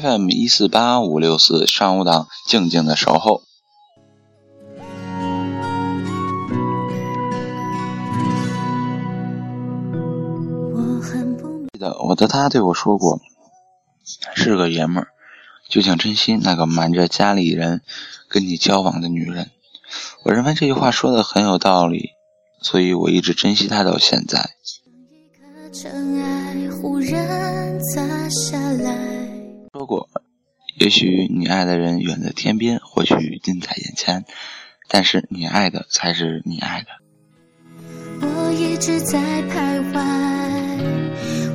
FM 一四八五六四上午档，静静的守候。记得我的他对我说过：“是个爷们儿，就请珍惜那个瞒着家里人跟你交往的女人。”我认为这句话说的很有道理，所以我一直珍惜她到现在。说过，也许你爱的人远在天边，或许近在眼前，但是你爱的才是你爱的。我一直在徘徊。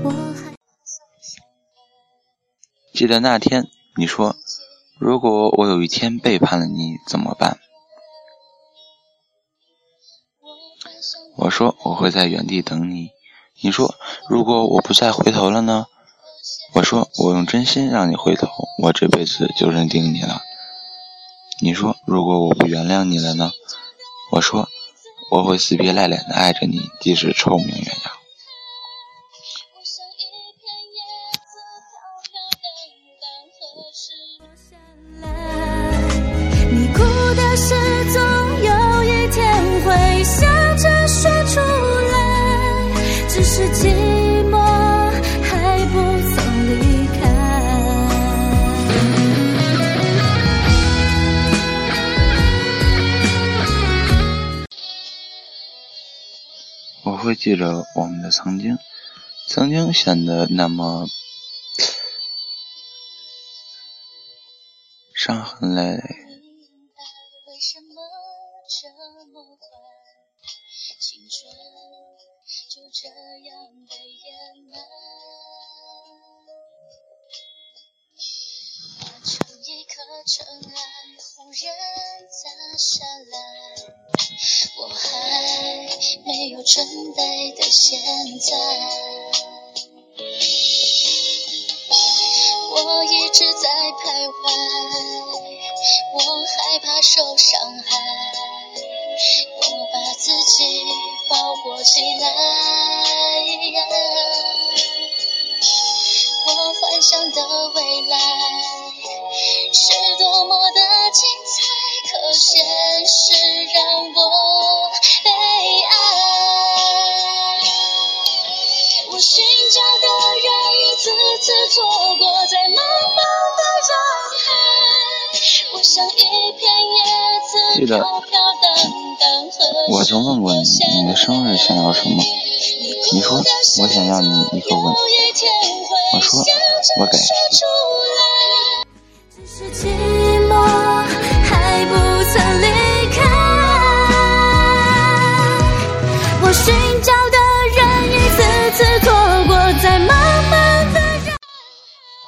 我还记得那天你说，如果我有一天背叛了你怎么办？我说我会在原地等你。你说如果我不再回头了呢？我说我用真心让你回头，我这辈子就认定你了。你说如果我不原谅你了呢？我说我会死皮赖脸的爱着你，即使臭名远扬。你哭的事，总有一天会想着说出来，只是今记着我们的曾经，曾经显得那么伤痕累累。尘埃忽然砸下来，我还没有准备的现在，我一直在徘徊，我害怕受伤害，我把自己包裹起来，我幻想的未来。是多么的精彩，可现实让我悲哀。我寻找的人一次次错过在茫茫的人海，我像一片叶子飘飘荡荡。我曾问过你，你的生日想要什么？你说我想要你一个吻。我说我给。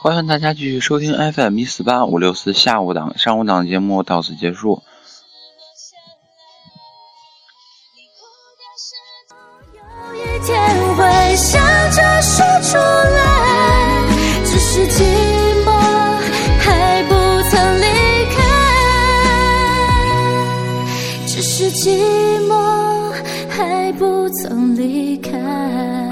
欢迎大家继续收听 FM 一四八五六四下午档、上午档节目到此结束。只是寂寞，还不曾离开。